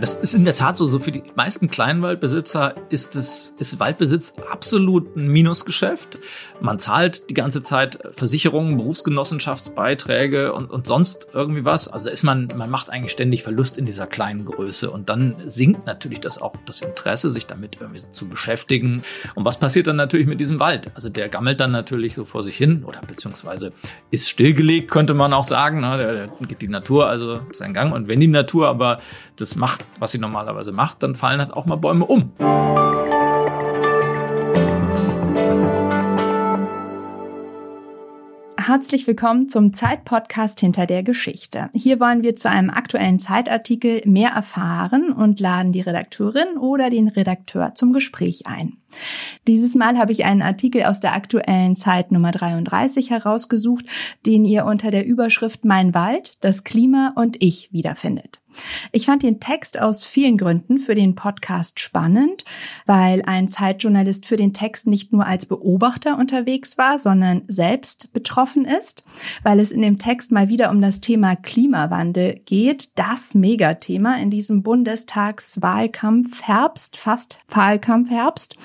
Das ist in der Tat so. So für die meisten Kleinwaldbesitzer ist es, ist Waldbesitz absolut ein Minusgeschäft. Man zahlt die ganze Zeit Versicherungen, Berufsgenossenschaftsbeiträge und, und sonst irgendwie was. Also da ist man, man macht eigentlich ständig Verlust in dieser kleinen Größe und dann sinkt natürlich das auch das Interesse, sich damit irgendwie zu beschäftigen. Und was passiert dann natürlich mit diesem Wald? Also der gammelt dann natürlich so vor sich hin oder beziehungsweise ist stillgelegt, könnte man auch sagen. Ne? Der, der geht die Natur also seinen Gang. Und wenn die Natur aber das macht, was sie normalerweise macht, dann fallen halt auch mal Bäume um. Herzlich willkommen zum Zeitpodcast hinter der Geschichte. Hier wollen wir zu einem aktuellen Zeitartikel mehr erfahren und laden die Redakteurin oder den Redakteur zum Gespräch ein. Dieses Mal habe ich einen Artikel aus der aktuellen Zeit Nummer 33 herausgesucht, den ihr unter der Überschrift Mein Wald, das Klima und ich wiederfindet. Ich fand den Text aus vielen Gründen für den Podcast spannend, weil ein Zeitjournalist für den Text nicht nur als Beobachter unterwegs war, sondern selbst betroffen ist, weil es in dem Text mal wieder um das Thema Klimawandel geht, das Megathema in diesem Bundestagswahlkampf Herbst, fast Wahlkampf Herbst.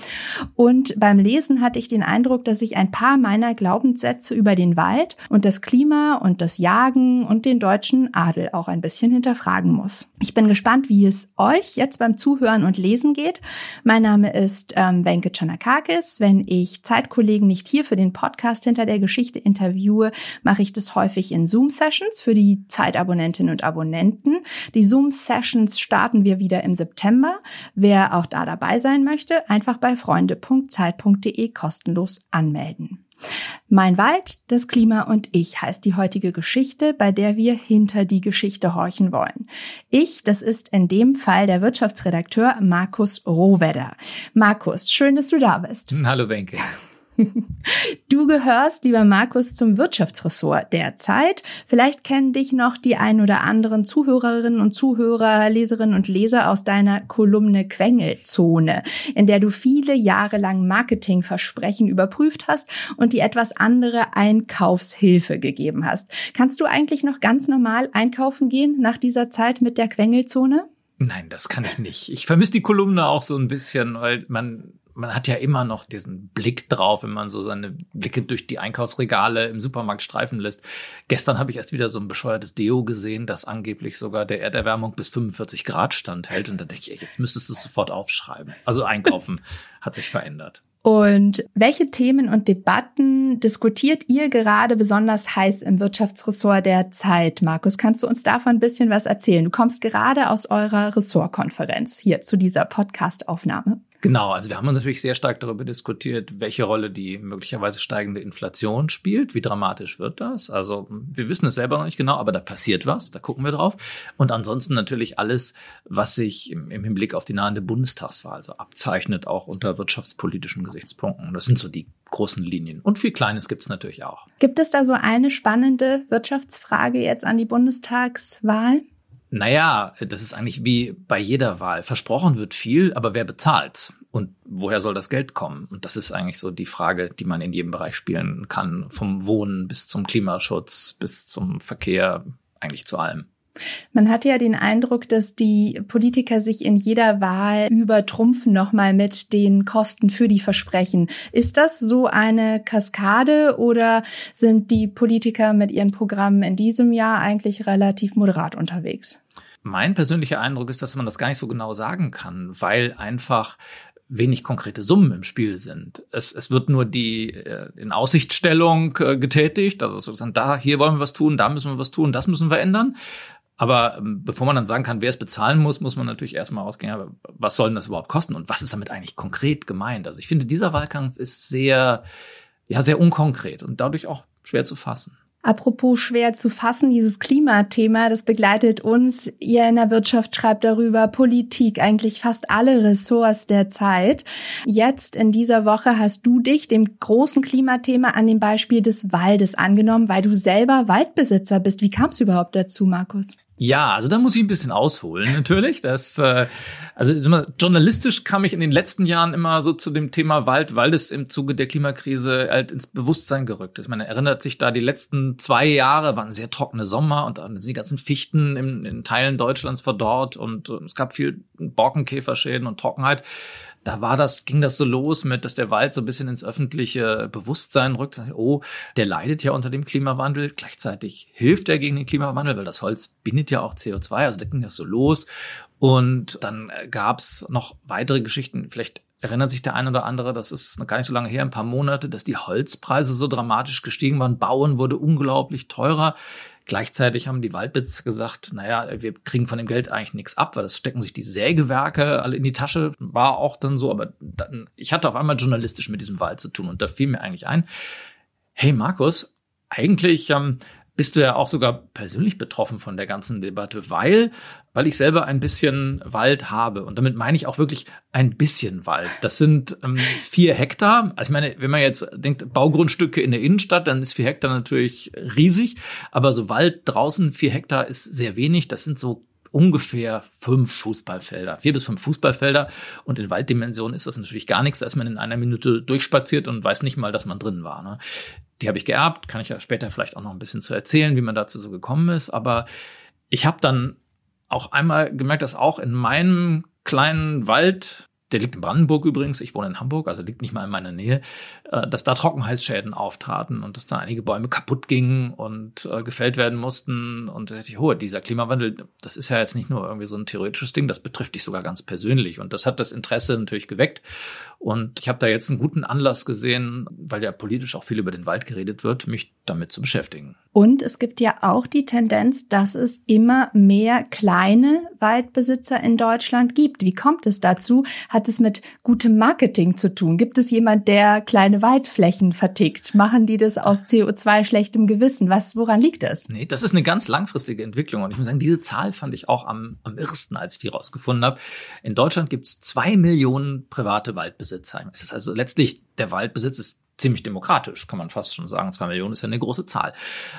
Und beim Lesen hatte ich den Eindruck, dass ich ein paar meiner Glaubenssätze über den Wald und das Klima und das Jagen und den deutschen Adel auch ein bisschen hinterfragen muss. Ich bin gespannt, wie es euch jetzt beim Zuhören und Lesen geht. Mein Name ist ähm, Wenke Chanakakis. Wenn ich Zeitkollegen nicht hier für den Podcast hinter der Geschichte interviewe, mache ich das häufig in Zoom-Sessions für die Zeitabonnentinnen und Abonnenten. Die Zoom-Sessions starten wir wieder im September. Wer auch da dabei sein möchte, einfach bei freunde.zeit.de kostenlos anmelden. Mein Wald, das Klima und ich heißt die heutige Geschichte, bei der wir hinter die Geschichte horchen wollen. Ich, das ist in dem Fall der Wirtschaftsredakteur Markus Rohwedder. Markus, schön, dass du da bist. Hallo Wenke. Du gehörst, lieber Markus, zum Wirtschaftsressort der Zeit. Vielleicht kennen dich noch die ein oder anderen Zuhörerinnen und Zuhörer, Leserinnen und Leser aus deiner Kolumne Quengelzone, in der du viele Jahre lang Marketingversprechen überprüft hast und die etwas andere Einkaufshilfe gegeben hast. Kannst du eigentlich noch ganz normal einkaufen gehen nach dieser Zeit mit der Quengelzone? Nein, das kann ich nicht. Ich vermisse die Kolumne auch so ein bisschen, weil man man hat ja immer noch diesen Blick drauf, wenn man so seine Blicke durch die Einkaufsregale im Supermarkt streifen lässt. Gestern habe ich erst wieder so ein bescheuertes Deo gesehen, das angeblich sogar der Erderwärmung bis 45 Grad standhält. Und da denke ich, jetzt müsstest du es sofort aufschreiben. Also einkaufen hat sich verändert. Und welche Themen und Debatten diskutiert ihr gerade besonders heiß im Wirtschaftsressort der Zeit? Markus, kannst du uns davon ein bisschen was erzählen? Du kommst gerade aus eurer Ressortkonferenz hier zu dieser Podcast-Aufnahme. Genau, also wir haben natürlich sehr stark darüber diskutiert, welche Rolle die möglicherweise steigende Inflation spielt. Wie dramatisch wird das? Also wir wissen es selber noch nicht genau, aber da passiert was, da gucken wir drauf. Und ansonsten natürlich alles, was sich im, im Hinblick auf die nahende Bundestagswahl so abzeichnet, auch unter wirtschaftspolitischen Gesichtspunkten. Das sind so die großen Linien. Und viel Kleines gibt es natürlich auch. Gibt es da so eine spannende Wirtschaftsfrage jetzt an die Bundestagswahl? Naja, das ist eigentlich wie bei jeder Wahl. Versprochen wird viel, aber wer bezahlt's? Und woher soll das Geld kommen? Und das ist eigentlich so die Frage, die man in jedem Bereich spielen kann. Vom Wohnen bis zum Klimaschutz, bis zum Verkehr, eigentlich zu allem. Man hat ja den Eindruck, dass die Politiker sich in jeder Wahl übertrumpfen nochmal mit den Kosten für die Versprechen. Ist das so eine Kaskade oder sind die Politiker mit ihren Programmen in diesem Jahr eigentlich relativ moderat unterwegs? Mein persönlicher Eindruck ist, dass man das gar nicht so genau sagen kann, weil einfach wenig konkrete Summen im Spiel sind. Es, es wird nur die äh, in Aussichtstellung äh, getätigt, also sozusagen da, hier wollen wir was tun, da müssen wir was tun, das müssen wir ändern. Aber ähm, bevor man dann sagen kann, wer es bezahlen muss, muss man natürlich erstmal ausgehen, was soll denn das überhaupt kosten und was ist damit eigentlich konkret gemeint? Also ich finde, dieser Wahlkampf ist sehr, ja, sehr unkonkret und dadurch auch schwer zu fassen. Apropos schwer zu fassen, dieses Klimathema, das begleitet uns. Ihr in der Wirtschaft schreibt darüber, Politik, eigentlich fast alle Ressorts der Zeit. Jetzt in dieser Woche hast du dich dem großen Klimathema an dem Beispiel des Waldes angenommen, weil du selber Waldbesitzer bist. Wie kam es überhaupt dazu, Markus? Ja, also da muss ich ein bisschen ausholen, natürlich. Das, äh, also journalistisch kam ich in den letzten Jahren immer so zu dem Thema Wald, weil es im Zuge der Klimakrise halt ins Bewusstsein gerückt ist. Man erinnert sich da, die letzten zwei Jahre waren sehr trockene Sommer und dann sind die ganzen Fichten in, in Teilen Deutschlands verdorrt und es gab viel Borkenkäferschäden und Trockenheit da war das, ging das so los mit, dass der Wald so ein bisschen ins öffentliche Bewusstsein rückt. Oh, der leidet ja unter dem Klimawandel. Gleichzeitig hilft er gegen den Klimawandel, weil das Holz bindet ja auch CO2. Also da ging das so los. Und dann gab's noch weitere Geschichten. Vielleicht erinnert sich der ein oder andere, das ist noch gar nicht so lange her, ein paar Monate, dass die Holzpreise so dramatisch gestiegen waren. Bauen wurde unglaublich teurer. Gleichzeitig haben die Waldbesitzer gesagt, naja, wir kriegen von dem Geld eigentlich nichts ab, weil das stecken sich die Sägewerke alle in die Tasche. War auch dann so, aber dann, ich hatte auf einmal journalistisch mit diesem Wald zu tun und da fiel mir eigentlich ein, hey Markus, eigentlich ähm, bist du ja auch sogar persönlich betroffen von der ganzen Debatte, weil, weil ich selber ein bisschen Wald habe. Und damit meine ich auch wirklich ein bisschen Wald. Das sind ähm, vier Hektar. Also ich meine, wenn man jetzt denkt, Baugrundstücke in der Innenstadt, dann ist vier Hektar natürlich riesig. Aber so Wald draußen, vier Hektar ist sehr wenig. Das sind so ungefähr fünf Fußballfelder, vier bis fünf Fußballfelder. Und in Walddimensionen ist das natürlich gar nichts. Da ist man in einer Minute durchspaziert und weiß nicht mal, dass man drin war. Ne? Die habe ich geerbt, kann ich ja später vielleicht auch noch ein bisschen zu erzählen, wie man dazu so gekommen ist. Aber ich habe dann auch einmal gemerkt, dass auch in meinem kleinen Wald der liegt in Brandenburg übrigens, ich wohne in Hamburg, also liegt nicht mal in meiner Nähe, äh, dass da Trockenheitsschäden auftraten und dass da einige Bäume kaputt gingen und äh, gefällt werden mussten. Und da dachte ich, oh, dieser Klimawandel, das ist ja jetzt nicht nur irgendwie so ein theoretisches Ding, das betrifft dich sogar ganz persönlich. Und das hat das Interesse natürlich geweckt. Und ich habe da jetzt einen guten Anlass gesehen, weil ja politisch auch viel über den Wald geredet wird, mich damit zu beschäftigen. Und es gibt ja auch die Tendenz, dass es immer mehr kleine Waldbesitzer in Deutschland gibt. Wie kommt es dazu? Hat es mit gutem Marketing zu tun? Gibt es jemand, der kleine Waldflächen vertickt? Machen die das aus CO2 schlechtem Gewissen? Was, woran liegt das? Nee, das ist eine ganz langfristige Entwicklung. Und ich muss sagen, diese Zahl fand ich auch am, am irrsten, als ich die rausgefunden habe. In Deutschland gibt es zwei Millionen private Waldbesitzer. Es ist also letztlich, der Waldbesitz ist ziemlich demokratisch, kann man fast schon sagen. Zwei Millionen ist ja eine große Zahl.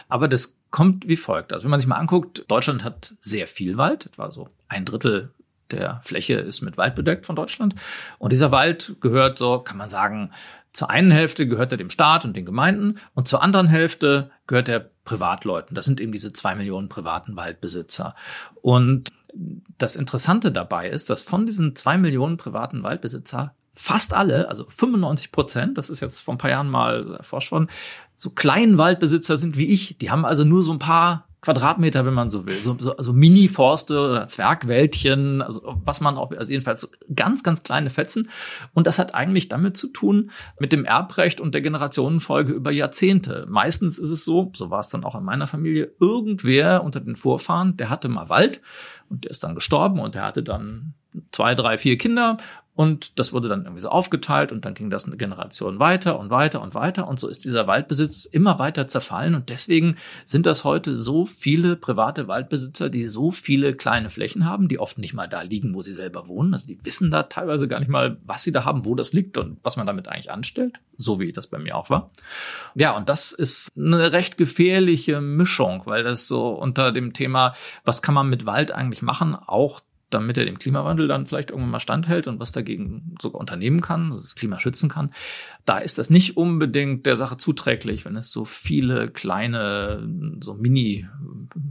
Aber das kommt wie folgt. Also wenn man sich mal anguckt, Deutschland hat sehr viel Wald, etwa so ein Drittel der Fläche ist mit Wald bedeckt von Deutschland. Und dieser Wald gehört so, kann man sagen, zur einen Hälfte gehört er dem Staat und den Gemeinden und zur anderen Hälfte gehört er Privatleuten. Das sind eben diese zwei Millionen privaten Waldbesitzer. Und das Interessante dabei ist, dass von diesen zwei Millionen privaten Waldbesitzer fast alle, also 95 Prozent, das ist jetzt vor ein paar Jahren mal erforscht worden, so kleinen Waldbesitzer sind wie ich. Die haben also nur so ein paar Quadratmeter, wenn man so will, so, so also Mini-Forste oder Zwergwäldchen, also was man auch, also jedenfalls ganz, ganz kleine Fetzen. Und das hat eigentlich damit zu tun mit dem Erbrecht und der Generationenfolge über Jahrzehnte. Meistens ist es so, so war es dann auch in meiner Familie, irgendwer unter den Vorfahren, der hatte mal Wald und der ist dann gestorben und der hatte dann zwei, drei, vier Kinder und das wurde dann irgendwie so aufgeteilt und dann ging das eine Generation weiter und weiter und weiter. Und so ist dieser Waldbesitz immer weiter zerfallen. Und deswegen sind das heute so viele private Waldbesitzer, die so viele kleine Flächen haben, die oft nicht mal da liegen, wo sie selber wohnen. Also die wissen da teilweise gar nicht mal, was sie da haben, wo das liegt und was man damit eigentlich anstellt. So wie das bei mir auch war. Ja, und das ist eine recht gefährliche Mischung, weil das so unter dem Thema, was kann man mit Wald eigentlich machen, auch damit er dem Klimawandel dann vielleicht irgendwann mal standhält und was dagegen sogar unternehmen kann, das Klima schützen kann. Da ist das nicht unbedingt der Sache zuträglich, wenn es so viele kleine, so Mini,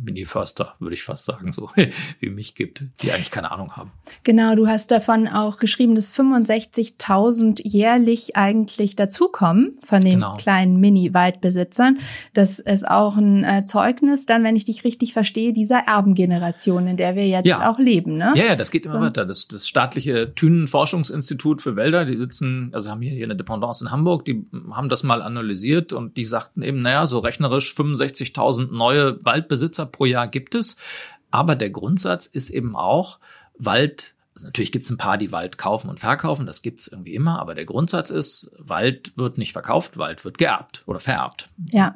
Mini-Förster, würde ich fast sagen, so wie mich gibt, die eigentlich keine Ahnung haben. Genau, du hast davon auch geschrieben, dass 65.000 jährlich eigentlich dazukommen von den genau. kleinen Mini-Waldbesitzern. Das ist auch ein äh, Zeugnis, dann, wenn ich dich richtig verstehe, dieser Erbengeneration, in der wir jetzt ja. auch leben. Ne? Ja, ja, das geht immer Sonst weiter. Das, das staatliche Thünen-Forschungsinstitut für Wälder, die sitzen, also haben hier, hier eine Dependance in Hamburg, die haben das mal analysiert und die sagten eben, naja, so rechnerisch 65.000 neue Waldbesitzer pro Jahr gibt es. Aber der Grundsatz ist eben auch, Wald also natürlich gibt es ein paar, die Wald kaufen und verkaufen, das gibt's irgendwie immer, aber der Grundsatz ist, Wald wird nicht verkauft, Wald wird geerbt oder vererbt. Ja.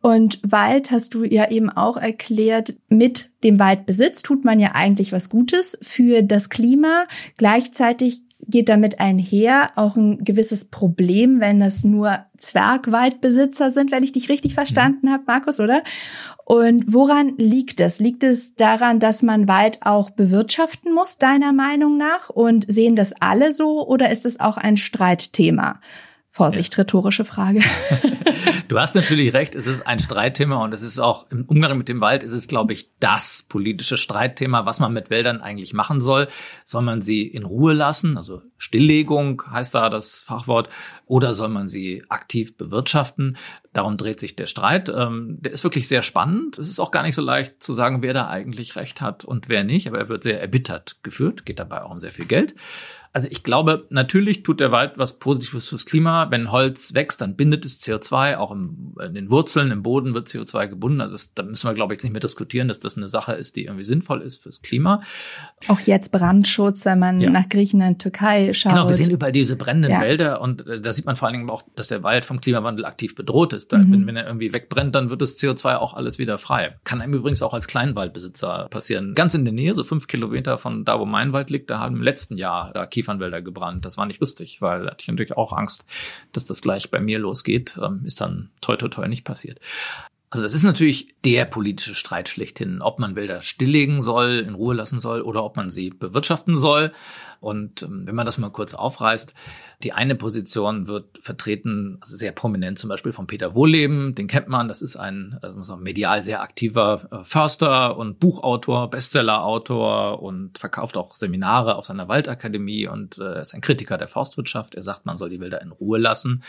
Und Wald hast du ja eben auch erklärt, mit dem Waldbesitz tut man ja eigentlich was Gutes für das Klima. Gleichzeitig geht damit einher auch ein gewisses Problem, wenn das nur Zwergwaldbesitzer sind, wenn ich dich richtig verstanden mhm. habe, Markus, oder? Und woran liegt es? Liegt es daran, dass man Wald auch bewirtschaften muss, deiner Meinung nach? Und sehen das alle so oder ist es auch ein Streitthema? Vorsicht, ja. rhetorische Frage. du hast natürlich recht, es ist ein Streitthema und es ist auch im Umgang mit dem Wald ist es, glaube ich, das politische Streitthema, was man mit Wäldern eigentlich machen soll. Soll man sie in Ruhe lassen, also Stilllegung heißt da das Fachwort, oder soll man sie aktiv bewirtschaften? Darum dreht sich der Streit. Ähm, der ist wirklich sehr spannend. Es ist auch gar nicht so leicht zu sagen, wer da eigentlich recht hat und wer nicht, aber er wird sehr erbittert geführt, geht dabei auch um sehr viel Geld. Also ich glaube, natürlich tut der Wald was Positives fürs Klima. Wenn Holz wächst, dann bindet es CO2. Auch im, in den Wurzeln, im Boden wird CO2 gebunden. Also das, da müssen wir, glaube ich, jetzt nicht mehr diskutieren, dass das eine Sache ist, die irgendwie sinnvoll ist fürs Klima. Auch jetzt Brandschutz, wenn man ja. nach Griechenland, Türkei schaut. Genau, wir sehen überall diese brennenden ja. Wälder und äh, da sieht man vor allen Dingen auch, dass der Wald vom Klimawandel aktiv bedroht ist. Da, mhm. wenn, wenn er irgendwie wegbrennt, dann wird das CO2 auch alles wieder frei. Kann einem übrigens auch als Kleinwaldbesitzer passieren. Ganz in der Nähe, so fünf Kilometer von da, wo mein Wald liegt, da haben im letzten Jahr da Kiefernwälder gebrannt das war nicht lustig, weil da hatte ich natürlich auch Angst, dass das gleich bei mir losgeht. Ähm, ist dann toi toi toi nicht passiert. Also das ist natürlich der politische Streit schlechthin, ob man Wälder stilllegen soll, in Ruhe lassen soll oder ob man sie bewirtschaften soll. Und ähm, wenn man das mal kurz aufreißt, die eine Position wird vertreten, also sehr prominent zum Beispiel von Peter Wohleben, den kennt man, das ist ein also medial sehr aktiver äh, Förster und Buchautor, Bestsellerautor und verkauft auch Seminare auf seiner Waldakademie. Und äh, ist ein Kritiker der Forstwirtschaft. Er sagt, man soll die Wälder in Ruhe lassen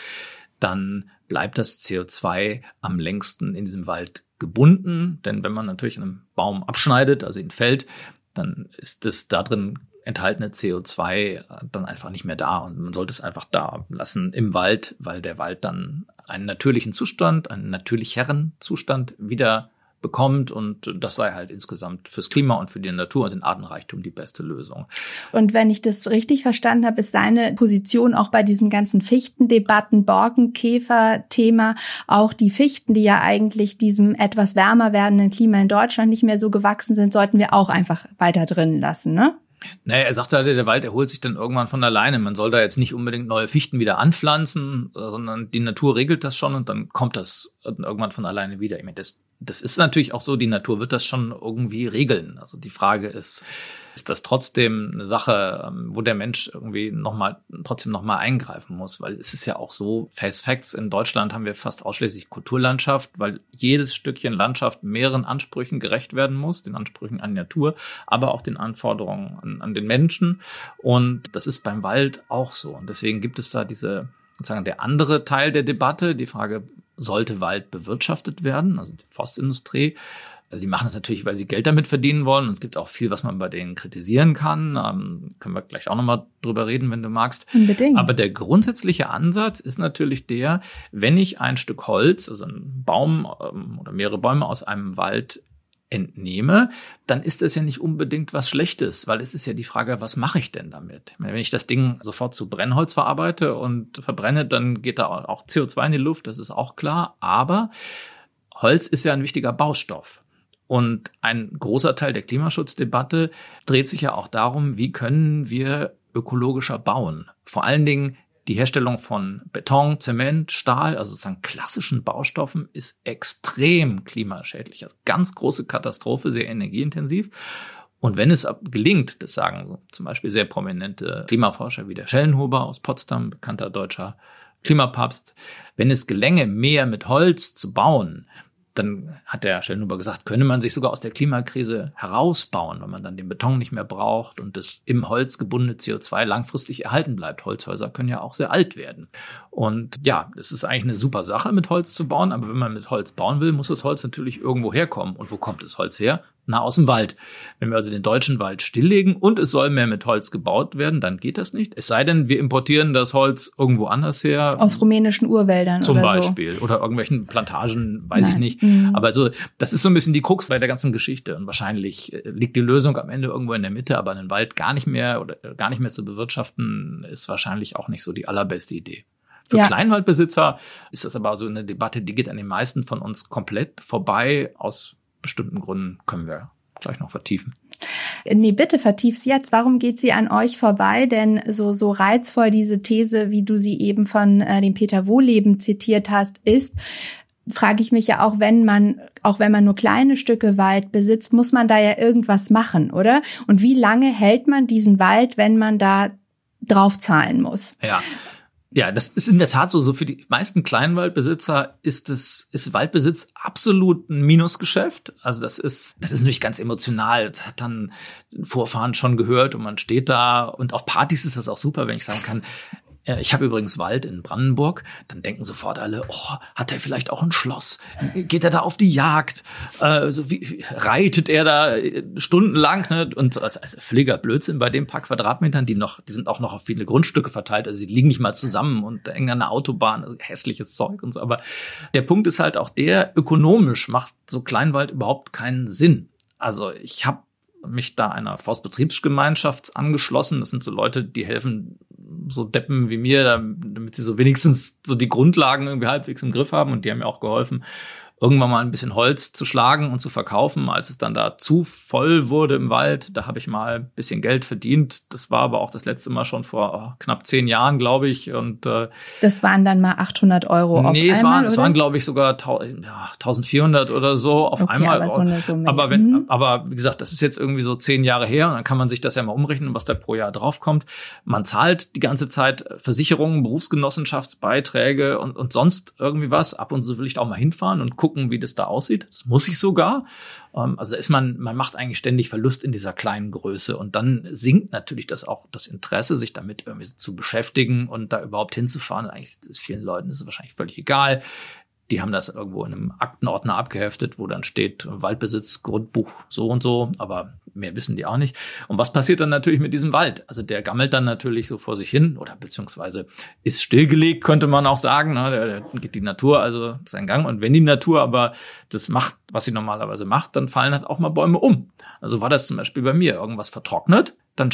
dann bleibt das CO2 am längsten in diesem Wald gebunden. Denn wenn man natürlich einen Baum abschneidet, also ihn fällt, dann ist das da drin enthaltene CO2 dann einfach nicht mehr da und man sollte es einfach da lassen im Wald, weil der Wald dann einen natürlichen Zustand, einen natürlicheren Zustand wieder bekommt und das sei halt insgesamt fürs Klima und für die Natur und den Artenreichtum die beste Lösung. Und wenn ich das richtig verstanden habe, ist seine Position auch bei diesen ganzen Fichtendebatten, Borkenkäfer-Thema, auch die Fichten, die ja eigentlich diesem etwas wärmer werdenden Klima in Deutschland nicht mehr so gewachsen sind, sollten wir auch einfach weiter drin lassen, ne? Naja, er sagt halt, der Wald erholt sich dann irgendwann von alleine. Man soll da jetzt nicht unbedingt neue Fichten wieder anpflanzen, sondern die Natur regelt das schon und dann kommt das irgendwann von alleine wieder. Ich meine, das das ist natürlich auch so, die Natur wird das schon irgendwie regeln. Also die Frage ist, ist das trotzdem eine Sache, ähm, wo der Mensch irgendwie nochmal, trotzdem nochmal eingreifen muss? Weil es ist ja auch so, Face Facts, in Deutschland haben wir fast ausschließlich Kulturlandschaft, weil jedes Stückchen Landschaft mehreren Ansprüchen gerecht werden muss, den Ansprüchen an die Natur, aber auch den Anforderungen an, an den Menschen. Und das ist beim Wald auch so. Und deswegen gibt es da diese, sozusagen der andere Teil der Debatte, die Frage, sollte Wald bewirtschaftet werden, also die Forstindustrie. Also die machen es natürlich, weil sie Geld damit verdienen wollen. Und es gibt auch viel, was man bei denen kritisieren kann. Ähm, können wir gleich auch nochmal drüber reden, wenn du magst. Unbedingt. Aber der grundsätzliche Ansatz ist natürlich der, wenn ich ein Stück Holz, also einen Baum ähm, oder mehrere Bäume aus einem Wald entnehme, dann ist das ja nicht unbedingt was Schlechtes, weil es ist ja die Frage, was mache ich denn damit? Wenn ich das Ding sofort zu Brennholz verarbeite und verbrenne, dann geht da auch CO2 in die Luft, das ist auch klar, aber Holz ist ja ein wichtiger Baustoff. Und ein großer Teil der Klimaschutzdebatte dreht sich ja auch darum, wie können wir ökologischer bauen. Vor allen Dingen die Herstellung von Beton, Zement, Stahl, also sozusagen klassischen Baustoffen, ist extrem klimaschädlich. Also ganz große Katastrophe, sehr energieintensiv. Und wenn es gelingt, das sagen zum Beispiel sehr prominente Klimaforscher wie der Schellenhuber aus Potsdam, bekannter deutscher Klimapapst, wenn es gelänge, mehr mit Holz zu bauen, dann hat der Stellenhuber gesagt, könne man sich sogar aus der Klimakrise herausbauen, wenn man dann den Beton nicht mehr braucht und das im Holz gebundene CO2 langfristig erhalten bleibt. Holzhäuser können ja auch sehr alt werden. Und ja, es ist eigentlich eine super Sache, mit Holz zu bauen, aber wenn man mit Holz bauen will, muss das Holz natürlich irgendwo herkommen. Und wo kommt das Holz her? Na, aus dem Wald. Wenn wir also den deutschen Wald stilllegen und es soll mehr mit Holz gebaut werden, dann geht das nicht. Es sei denn, wir importieren das Holz irgendwo anders her. Aus rumänischen Urwäldern zum oder Beispiel. So. Oder irgendwelchen Plantagen, weiß Nein. ich nicht. Mhm. Aber so, das ist so ein bisschen die Krux bei der ganzen Geschichte. Und wahrscheinlich äh, liegt die Lösung am Ende irgendwo in der Mitte, aber einen Wald gar nicht mehr oder äh, gar nicht mehr zu bewirtschaften, ist wahrscheinlich auch nicht so die allerbeste Idee. Für ja. Kleinwaldbesitzer ist das aber so eine Debatte, die geht an den meisten von uns komplett vorbei aus bestimmten Gründen können wir gleich noch vertiefen. Nee, bitte vertief's jetzt. Warum geht sie an euch vorbei? Denn so, so reizvoll diese These, wie du sie eben von äh, dem Peter Wohleben zitiert hast, ist, frage ich mich ja auch, wenn man, auch wenn man nur kleine Stücke Wald besitzt, muss man da ja irgendwas machen, oder? Und wie lange hält man diesen Wald, wenn man da drauf zahlen muss? Ja. Ja, das ist in der Tat so. So für die meisten Kleinwaldbesitzer ist es, ist Waldbesitz absolut ein Minusgeschäft. Also das ist, das ist natürlich ganz emotional. Das hat dann Vorfahren schon gehört und man steht da und auf Partys ist das auch super, wenn ich sagen kann, ich habe übrigens Wald in Brandenburg. Dann denken sofort alle, oh, hat er vielleicht auch ein Schloss? Geht er da auf die Jagd? Äh, so wie, reitet er da stundenlang? Ne? Und also, also völliger Blödsinn bei den paar Quadratmetern, die noch, die sind auch noch auf viele Grundstücke verteilt. Also sie liegen nicht mal zusammen und hängen an der Autobahn, also hässliches Zeug und so. Aber der Punkt ist halt auch der, ökonomisch macht so Kleinwald überhaupt keinen Sinn. Also ich habe mich da einer Forstbetriebsgemeinschaft angeschlossen. Das sind so Leute, die helfen so Deppen wie mir, damit sie so wenigstens so die Grundlagen irgendwie halbwegs im Griff haben und die haben mir auch geholfen, irgendwann mal ein bisschen Holz zu schlagen und zu verkaufen. Als es dann da zu voll wurde im Wald, da habe ich mal ein bisschen Geld verdient. Das war aber auch das letzte Mal schon vor oh, knapp zehn Jahren, glaube ich. Und äh, das waren dann mal 800 Euro auf nee, es einmal, waren, es waren, glaube ich, sogar ja, 1400 oder so auf okay, einmal. Aber, so eine Summe. aber wenn, mhm. aber wie gesagt, das ist jetzt irgendwie so zehn Jahre her und dann kann man sich das ja mal umrechnen, was da pro Jahr draufkommt. Man zahlt die ganze Zeit Versicherungen, Berufsgenossenschaftsbeiträge und, und sonst irgendwie was. Ab und zu will ich auch mal hinfahren und gucken, gucken, wie das da aussieht. Das muss ich sogar. Ähm, also da ist man, man macht eigentlich ständig Verlust in dieser kleinen Größe und dann sinkt natürlich das auch das Interesse, sich damit irgendwie zu beschäftigen und da überhaupt hinzufahren. Eigentlich ist vielen Leuten ist es wahrscheinlich völlig egal. Die haben das irgendwo in einem Aktenordner abgeheftet, wo dann steht Waldbesitz, Grundbuch so und so, aber mehr wissen die auch nicht. Und was passiert dann natürlich mit diesem Wald? Also der gammelt dann natürlich so vor sich hin oder beziehungsweise ist stillgelegt, könnte man auch sagen. Ne? Da geht die Natur also seinen Gang. Und wenn die Natur aber das macht, was sie normalerweise macht, dann fallen halt auch mal Bäume um. Also war das zum Beispiel bei mir. Irgendwas vertrocknet, dann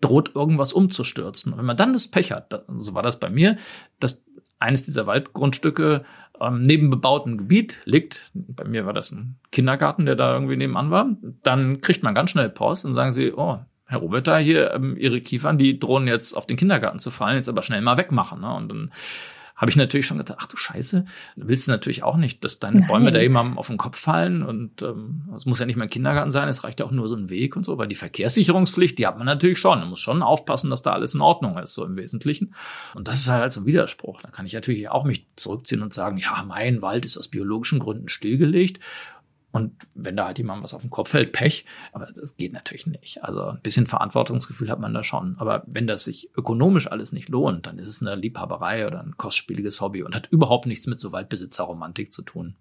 droht irgendwas umzustürzen. Und wenn man dann das Pech hat, so war das bei mir, dass eines dieser Waldgrundstücke ähm, neben bebautem Gebiet liegt, bei mir war das ein Kindergarten, der da irgendwie nebenan war, dann kriegt man ganz schnell Post und sagen sie, oh, Herr Roberta, hier, ähm, Ihre Kiefern, die drohen jetzt auf den Kindergarten zu fallen, jetzt aber schnell mal wegmachen. Ne? Und dann habe ich natürlich schon gedacht, ach du Scheiße, willst du natürlich auch nicht, dass deine Nein. Bäume da jemandem auf den Kopf fallen und ähm, es muss ja nicht mehr ein Kindergarten sein, es reicht ja auch nur so ein Weg und so, weil die Verkehrssicherungspflicht, die hat man natürlich schon. Man muss schon aufpassen, dass da alles in Ordnung ist, so im Wesentlichen. Und das ist halt so ein Widerspruch. Da kann ich natürlich auch mich zurückziehen und sagen, ja, mein Wald ist aus biologischen Gründen stillgelegt und wenn da halt jemand was auf den Kopf fällt, Pech. Aber das geht natürlich nicht. Also ein bisschen Verantwortungsgefühl hat man da schon. Aber wenn das sich ökonomisch alles nicht lohnt, dann ist es eine Liebhaberei oder ein kostspieliges Hobby und hat überhaupt nichts mit so Waldbesitzerromantik zu tun.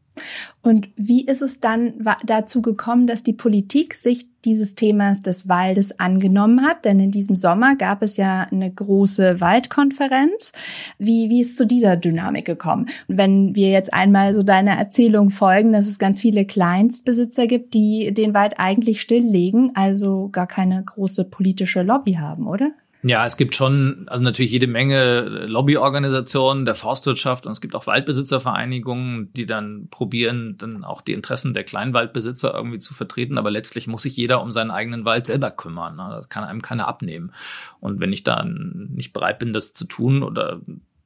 Und wie ist es dann dazu gekommen, dass die Politik sich dieses Themas des Waldes angenommen hat? Denn in diesem Sommer gab es ja eine große Waldkonferenz. Wie, wie ist zu dieser Dynamik gekommen? Und wenn wir jetzt einmal so deiner Erzählung folgen, dass es ganz viele Kleinstbesitzer gibt, die den Wald eigentlich stilllegen, also gar keine große politische Lobby haben, oder? Ja, es gibt schon, also natürlich jede Menge Lobbyorganisationen der Forstwirtschaft und es gibt auch Waldbesitzervereinigungen, die dann probieren, dann auch die Interessen der Kleinwaldbesitzer irgendwie zu vertreten. Aber letztlich muss sich jeder um seinen eigenen Wald selber kümmern. Ne? Das kann einem keiner abnehmen. Und wenn ich dann nicht bereit bin, das zu tun oder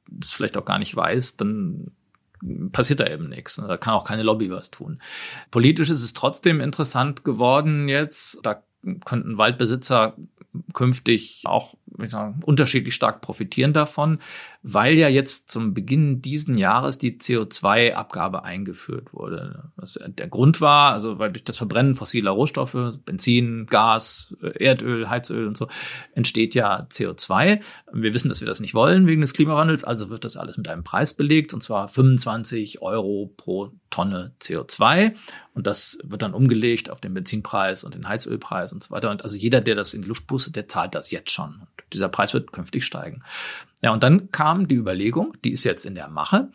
das vielleicht auch gar nicht weiß, dann passiert da eben nichts. Da kann auch keine Lobby was tun. Politisch ist es trotzdem interessant geworden jetzt. Da könnten Waldbesitzer künftig auch sagen, unterschiedlich stark profitieren davon, weil ja jetzt zum Beginn diesen Jahres die CO2-Abgabe eingeführt wurde. Was der Grund war, also weil durch das Verbrennen fossiler Rohstoffe, Benzin, Gas, Erdöl, Heizöl und so, entsteht ja CO2. Wir wissen, dass wir das nicht wollen wegen des Klimawandels, also wird das alles mit einem Preis belegt, und zwar 25 Euro pro Tonne CO2. Und das wird dann umgelegt auf den Benzinpreis und den Heizölpreis und so weiter. Und also jeder, der das in die Luft pustet, der zahlt das jetzt schon. Und dieser Preis wird künftig steigen. Ja, und dann kam die Überlegung, die ist jetzt in der Mache,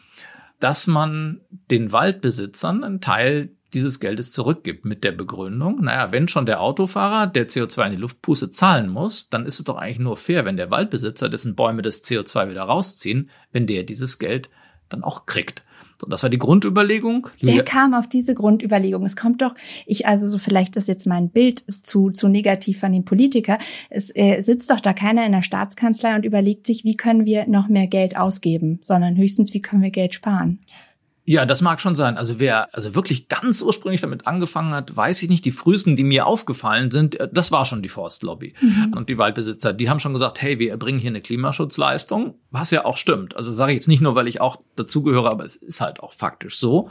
dass man den Waldbesitzern einen Teil dieses Geldes zurückgibt mit der Begründung, naja, wenn schon der Autofahrer, der CO2 in die Luft pustet, zahlen muss, dann ist es doch eigentlich nur fair, wenn der Waldbesitzer, dessen Bäume das CO2 wieder rausziehen, wenn der dieses Geld dann auch kriegt. So, das war die Grundüberlegung. Wer kam auf diese Grundüberlegung? Es kommt doch, ich also so vielleicht ist jetzt mein Bild zu, zu negativ von dem Politiker. Es äh, sitzt doch da keiner in der Staatskanzlei und überlegt sich, wie können wir noch mehr Geld ausgeben, sondern höchstens, wie können wir Geld sparen. Ja, das mag schon sein. Also wer also wirklich ganz ursprünglich damit angefangen hat, weiß ich nicht. Die frühesten, die mir aufgefallen sind, äh, das war schon die Forstlobby mhm. und die Waldbesitzer. Die haben schon gesagt, hey, wir erbringen hier eine Klimaschutzleistung, was ja auch stimmt. Also sage ich jetzt nicht nur, weil ich auch dazugehöre, aber es ist halt auch faktisch so.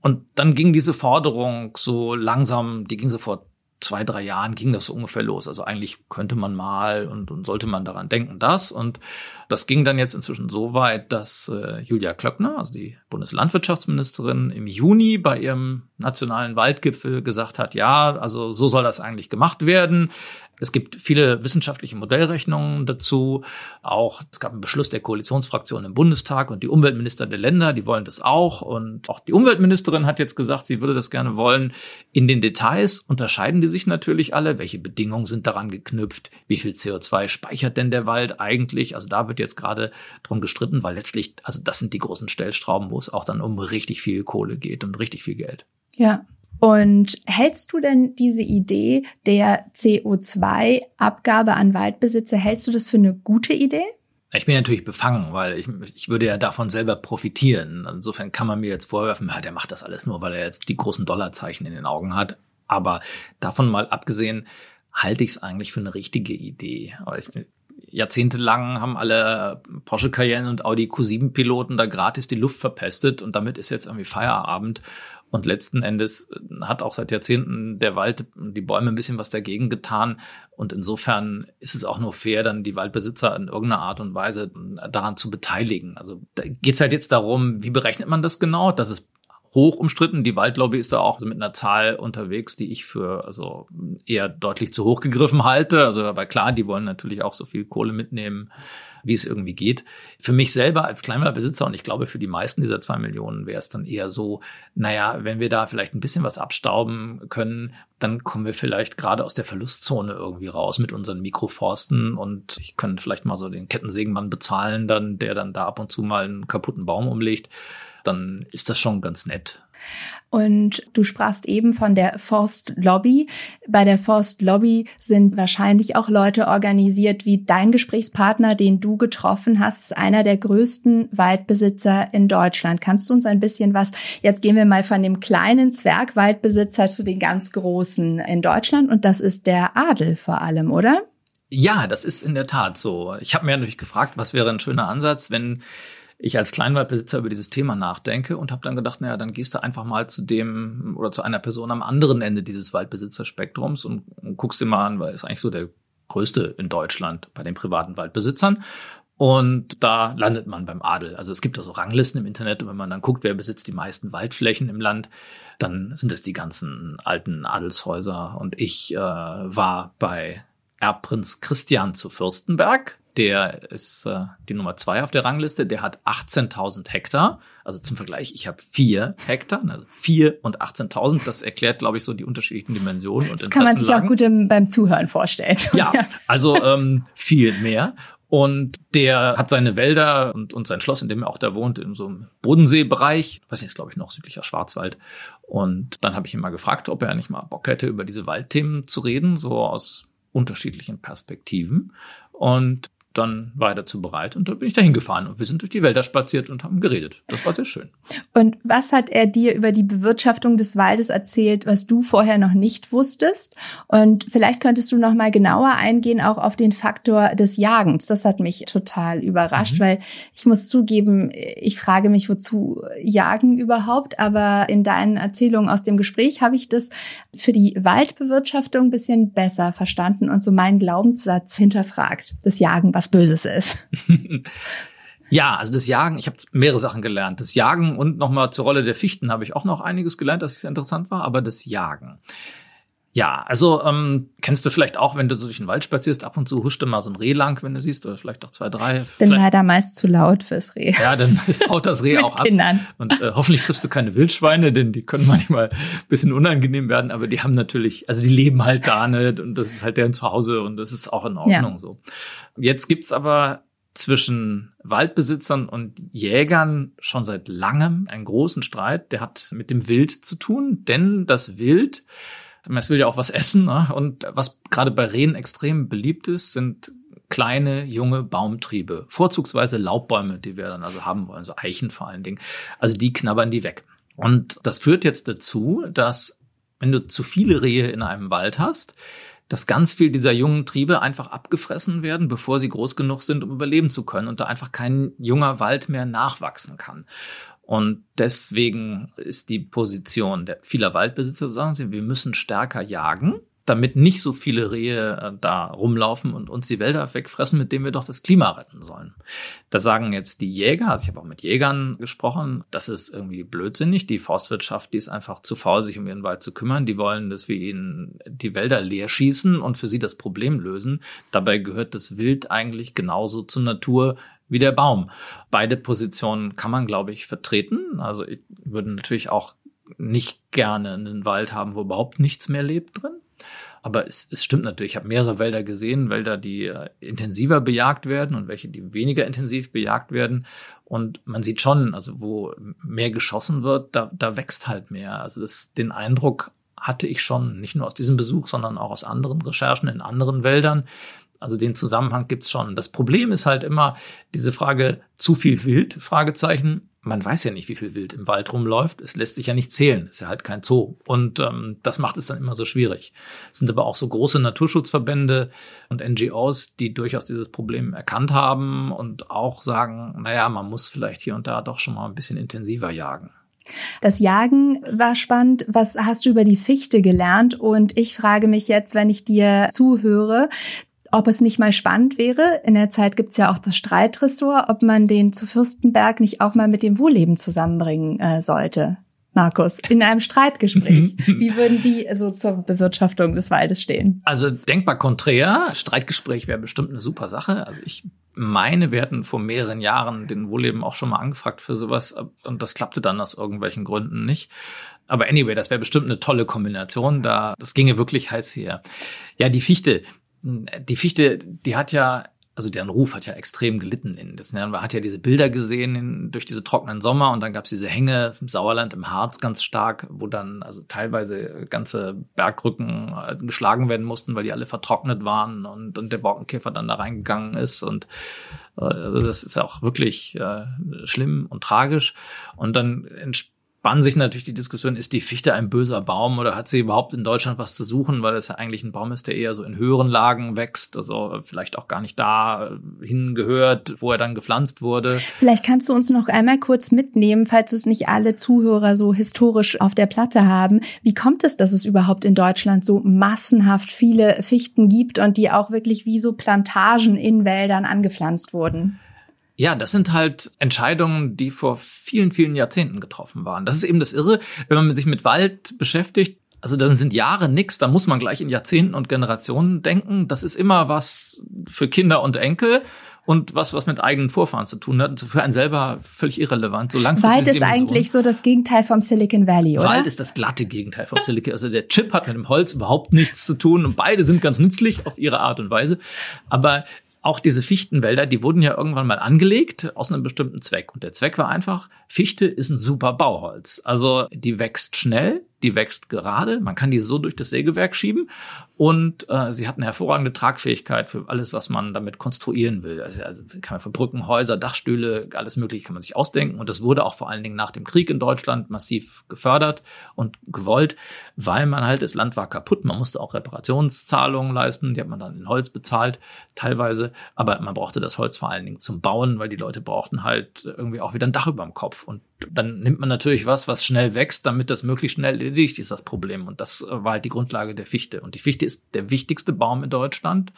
Und dann ging diese Forderung so langsam, die ging so vor zwei, drei Jahren ging das so ungefähr los. Also eigentlich könnte man mal und, und sollte man daran denken, das. Und das ging dann jetzt inzwischen so weit, dass äh, Julia Klöckner, also die Bundeslandwirtschaftsministerin, im Juni bei ihrem nationalen Waldgipfel gesagt hat, ja, also so soll das eigentlich gemacht werden. Es gibt viele wissenschaftliche Modellrechnungen dazu. Auch es gab einen Beschluss der Koalitionsfraktion im Bundestag und die Umweltminister der Länder, die wollen das auch. Und auch die Umweltministerin hat jetzt gesagt, sie würde das gerne wollen. In den Details unterscheiden die sich natürlich alle. Welche Bedingungen sind daran geknüpft? Wie viel CO2 speichert denn der Wald eigentlich? Also da wird jetzt gerade drum gestritten, weil letztlich, also das sind die großen Stellstrauben, wo es auch dann um richtig viel Kohle geht und richtig viel Geld. Ja, und hältst du denn diese Idee der CO2-Abgabe an Waldbesitzer, hältst du das für eine gute Idee? Ich bin natürlich befangen, weil ich, ich würde ja davon selber profitieren. Insofern kann man mir jetzt vorwerfen, ja, der macht das alles nur, weil er jetzt die großen Dollarzeichen in den Augen hat. Aber davon mal abgesehen, halte ich es eigentlich für eine richtige Idee. Ich, jahrzehntelang haben alle Porsche Cayenne und Audi Q7 Piloten da gratis die Luft verpestet und damit ist jetzt irgendwie Feierabend. Und letzten Endes äh, hat auch seit Jahrzehnten der Wald, die Bäume ein bisschen was dagegen getan. Und insofern ist es auch nur fair, dann die Waldbesitzer in irgendeiner Art und Weise äh, daran zu beteiligen. Also da geht es halt jetzt darum, wie berechnet man das genau? Das ist hoch umstritten. Die Waldlobby ist da auch mit einer Zahl unterwegs, die ich für also eher deutlich zu hoch gegriffen halte. Also aber klar, die wollen natürlich auch so viel Kohle mitnehmen, wie es irgendwie geht. Für mich selber als Kleinwaldbesitzer und ich glaube für die meisten dieser zwei Millionen wäre es dann eher so, naja, wenn wir da vielleicht ein bisschen was abstauben können, dann kommen wir vielleicht gerade aus der Verlustzone irgendwie raus mit unseren Mikroforsten und ich könnte vielleicht mal so den Kettensägenmann bezahlen, dann, der dann da ab und zu mal einen kaputten Baum umlegt dann ist das schon ganz nett. Und du sprachst eben von der Forstlobby. Bei der Forstlobby sind wahrscheinlich auch Leute organisiert wie dein Gesprächspartner, den du getroffen hast, einer der größten Waldbesitzer in Deutschland. Kannst du uns ein bisschen was, jetzt gehen wir mal von dem kleinen Zwergwaldbesitzer zu den ganz großen in Deutschland und das ist der Adel vor allem, oder? Ja, das ist in der Tat so. Ich habe mir natürlich gefragt, was wäre ein schöner Ansatz, wenn ich als Kleinwaldbesitzer über dieses Thema nachdenke und habe dann gedacht, naja, dann gehst du einfach mal zu dem oder zu einer Person am anderen Ende dieses Waldbesitzerspektrums und, und guckst dir mal an, weil ist eigentlich so der größte in Deutschland bei den privaten Waldbesitzern. Und da landet man beim Adel. Also es gibt also Ranglisten im Internet und wenn man dann guckt, wer besitzt die meisten Waldflächen im Land, dann sind es die ganzen alten Adelshäuser. Und ich äh, war bei Erbprinz Christian zu Fürstenberg der ist äh, die Nummer zwei auf der Rangliste. Der hat 18.000 Hektar. Also zum Vergleich, ich habe vier Hektar, also vier und 18.000. Das erklärt, glaube ich, so die unterschiedlichen Dimensionen. Das und kann man sich auch gut im, beim Zuhören vorstellen. Ja, also ähm, viel mehr. Und der hat seine Wälder und, und sein Schloss, in dem er auch da wohnt, in so einem Bodenseebereich, was jetzt glaube ich noch südlicher Schwarzwald. Und dann habe ich ihn mal gefragt, ob er nicht mal Bock hätte, über diese Waldthemen zu reden, so aus unterschiedlichen Perspektiven. Und dann war er dazu bereit und da bin ich dahin gefahren und wir sind durch die Wälder spaziert und haben geredet. Das war sehr schön. Und was hat er dir über die Bewirtschaftung des Waldes erzählt, was du vorher noch nicht wusstest? Und vielleicht könntest du noch mal genauer eingehen auch auf den Faktor des Jagens. Das hat mich total überrascht, mhm. weil ich muss zugeben, ich frage mich, wozu Jagen überhaupt, aber in deinen Erzählungen aus dem Gespräch habe ich das für die Waldbewirtschaftung ein bisschen besser verstanden und so meinen Glaubenssatz hinterfragt. Das Jagen, was was Böses ist. Ja, also das Jagen, ich habe mehrere Sachen gelernt. Das Jagen und nochmal zur Rolle der Fichten habe ich auch noch einiges gelernt, das sehr interessant war, aber das Jagen. Ja, also ähm, kennst du vielleicht auch, wenn du so durch den Wald spazierst, ab und zu huscht du mal so ein Reh lang, wenn du siehst, oder vielleicht auch zwei, drei. Ich bin leider meist zu laut fürs Reh. Ja, dann haut das Reh auch ab. Kindern. Und äh, hoffentlich kriegst du keine Wildschweine, denn die können manchmal ein bisschen unangenehm werden, aber die haben natürlich, also die leben halt da nicht und das ist halt deren Zuhause und das ist auch in Ordnung ja. so. Jetzt gibt's aber zwischen Waldbesitzern und Jägern schon seit langem einen großen Streit. Der hat mit dem Wild zu tun, denn das Wild, es will ja auch was essen. Ne? Und was gerade bei Rehen extrem beliebt ist, sind kleine, junge Baumtriebe, vorzugsweise Laubbäume, die wir dann also haben wollen, so Eichen vor allen Dingen. Also die knabbern die weg. Und das führt jetzt dazu, dass wenn du zu viele Rehe in einem Wald hast, dass ganz viel dieser jungen Triebe einfach abgefressen werden, bevor sie groß genug sind, um überleben zu können und da einfach kein junger Wald mehr nachwachsen kann. Und deswegen ist die Position der vieler Waldbesitzer, sagen sie, wir müssen stärker jagen damit nicht so viele Rehe äh, da rumlaufen und uns die Wälder wegfressen, mit denen wir doch das Klima retten sollen. Da sagen jetzt die Jäger, also ich habe auch mit Jägern gesprochen, das ist irgendwie blödsinnig. Die Forstwirtschaft, die ist einfach zu faul, sich um ihren Wald zu kümmern. Die wollen, dass wir ihnen die Wälder leer schießen und für sie das Problem lösen. Dabei gehört das Wild eigentlich genauso zur Natur wie der Baum. Beide Positionen kann man, glaube ich, vertreten. Also ich würde natürlich auch nicht gerne einen Wald haben, wo überhaupt nichts mehr lebt drin. Aber es, es stimmt natürlich, ich habe mehrere Wälder gesehen, Wälder, die äh, intensiver bejagt werden und welche, die weniger intensiv bejagt werden. Und man sieht schon, also wo mehr geschossen wird, da, da wächst halt mehr. Also das, den Eindruck hatte ich schon, nicht nur aus diesem Besuch, sondern auch aus anderen Recherchen in anderen Wäldern. Also den Zusammenhang gibt's schon. Das Problem ist halt immer diese Frage zu viel Wild, Fragezeichen man weiß ja nicht, wie viel Wild im Wald rumläuft. Es lässt sich ja nicht zählen. Ist ja halt kein Zoo. Und ähm, das macht es dann immer so schwierig. Es sind aber auch so große Naturschutzverbände und NGOs, die durchaus dieses Problem erkannt haben und auch sagen, naja, man muss vielleicht hier und da doch schon mal ein bisschen intensiver jagen. Das Jagen war spannend. Was hast du über die Fichte gelernt? Und ich frage mich jetzt, wenn ich dir zuhöre, ob es nicht mal spannend wäre, in der Zeit gibt's ja auch das Streitressort, ob man den zu Fürstenberg nicht auch mal mit dem Wohlleben zusammenbringen äh, sollte. Markus, in einem Streitgespräch. Wie würden die so zur Bewirtschaftung des Waldes stehen? Also denkbar konträr. Streitgespräch wäre bestimmt eine super Sache. Also ich meine, wir hatten vor mehreren Jahren den Wohlleben auch schon mal angefragt für sowas und das klappte dann aus irgendwelchen Gründen nicht. Aber anyway, das wäre bestimmt eine tolle Kombination. Da, das ginge wirklich heiß her. Ja, die Fichte die Fichte, die hat ja, also deren Ruf hat ja extrem gelitten. In das, man hat ja diese Bilder gesehen in, durch diese trockenen Sommer und dann gab es diese Hänge im Sauerland, im Harz ganz stark, wo dann also teilweise ganze Bergrücken äh, geschlagen werden mussten, weil die alle vertrocknet waren und, und der Borkenkäfer dann da reingegangen ist und äh, also das ist ja auch wirklich äh, schlimm und tragisch. Und dann spann sich natürlich die Diskussion, ist die Fichte ein böser Baum oder hat sie überhaupt in Deutschland was zu suchen, weil es ja eigentlich ein Baum ist, der eher so in höheren Lagen wächst, also vielleicht auch gar nicht da hingehört, wo er dann gepflanzt wurde. Vielleicht kannst du uns noch einmal kurz mitnehmen, falls es nicht alle Zuhörer so historisch auf der Platte haben. Wie kommt es, dass es überhaupt in Deutschland so massenhaft viele Fichten gibt und die auch wirklich wie so Plantagen in Wäldern angepflanzt wurden? Ja, das sind halt Entscheidungen, die vor vielen, vielen Jahrzehnten getroffen waren. Das ist eben das Irre, wenn man sich mit Wald beschäftigt. Also dann sind Jahre nix, da muss man gleich in Jahrzehnten und Generationen denken. Das ist immer was für Kinder und Enkel und was, was mit eigenen Vorfahren zu tun hat. Für einen selber völlig irrelevant. So Wald ist eigentlich so das Gegenteil vom Silicon Valley, oder? Wald ist das glatte Gegenteil vom Silicon. Also der Chip hat mit dem Holz überhaupt nichts zu tun und beide sind ganz nützlich auf ihre Art und Weise. Aber auch diese Fichtenwälder, die wurden ja irgendwann mal angelegt aus einem bestimmten Zweck. Und der Zweck war einfach, Fichte ist ein super Bauholz. Also die wächst schnell, die wächst gerade, man kann die so durch das Sägewerk schieben. Und äh, sie hat eine hervorragende Tragfähigkeit für alles, was man damit konstruieren will. Also, also kann man für Brücken, Häuser, Dachstühle, alles mögliche kann man sich ausdenken. Und das wurde auch vor allen Dingen nach dem Krieg in Deutschland massiv gefördert und gewollt, weil man halt, das Land war kaputt, man musste auch Reparationszahlungen leisten, die hat man dann in Holz bezahlt, teilweise, aber man brauchte das Holz vor allen Dingen zum Bauen, weil die Leute brauchten halt irgendwie auch wieder ein Dach über dem Kopf. Und dann nimmt man natürlich was, was schnell wächst, damit das möglichst schnell erledigt ist, das Problem. Und das war halt die Grundlage der Fichte. Und die Fichte ist der wichtigste Baum in Deutschland,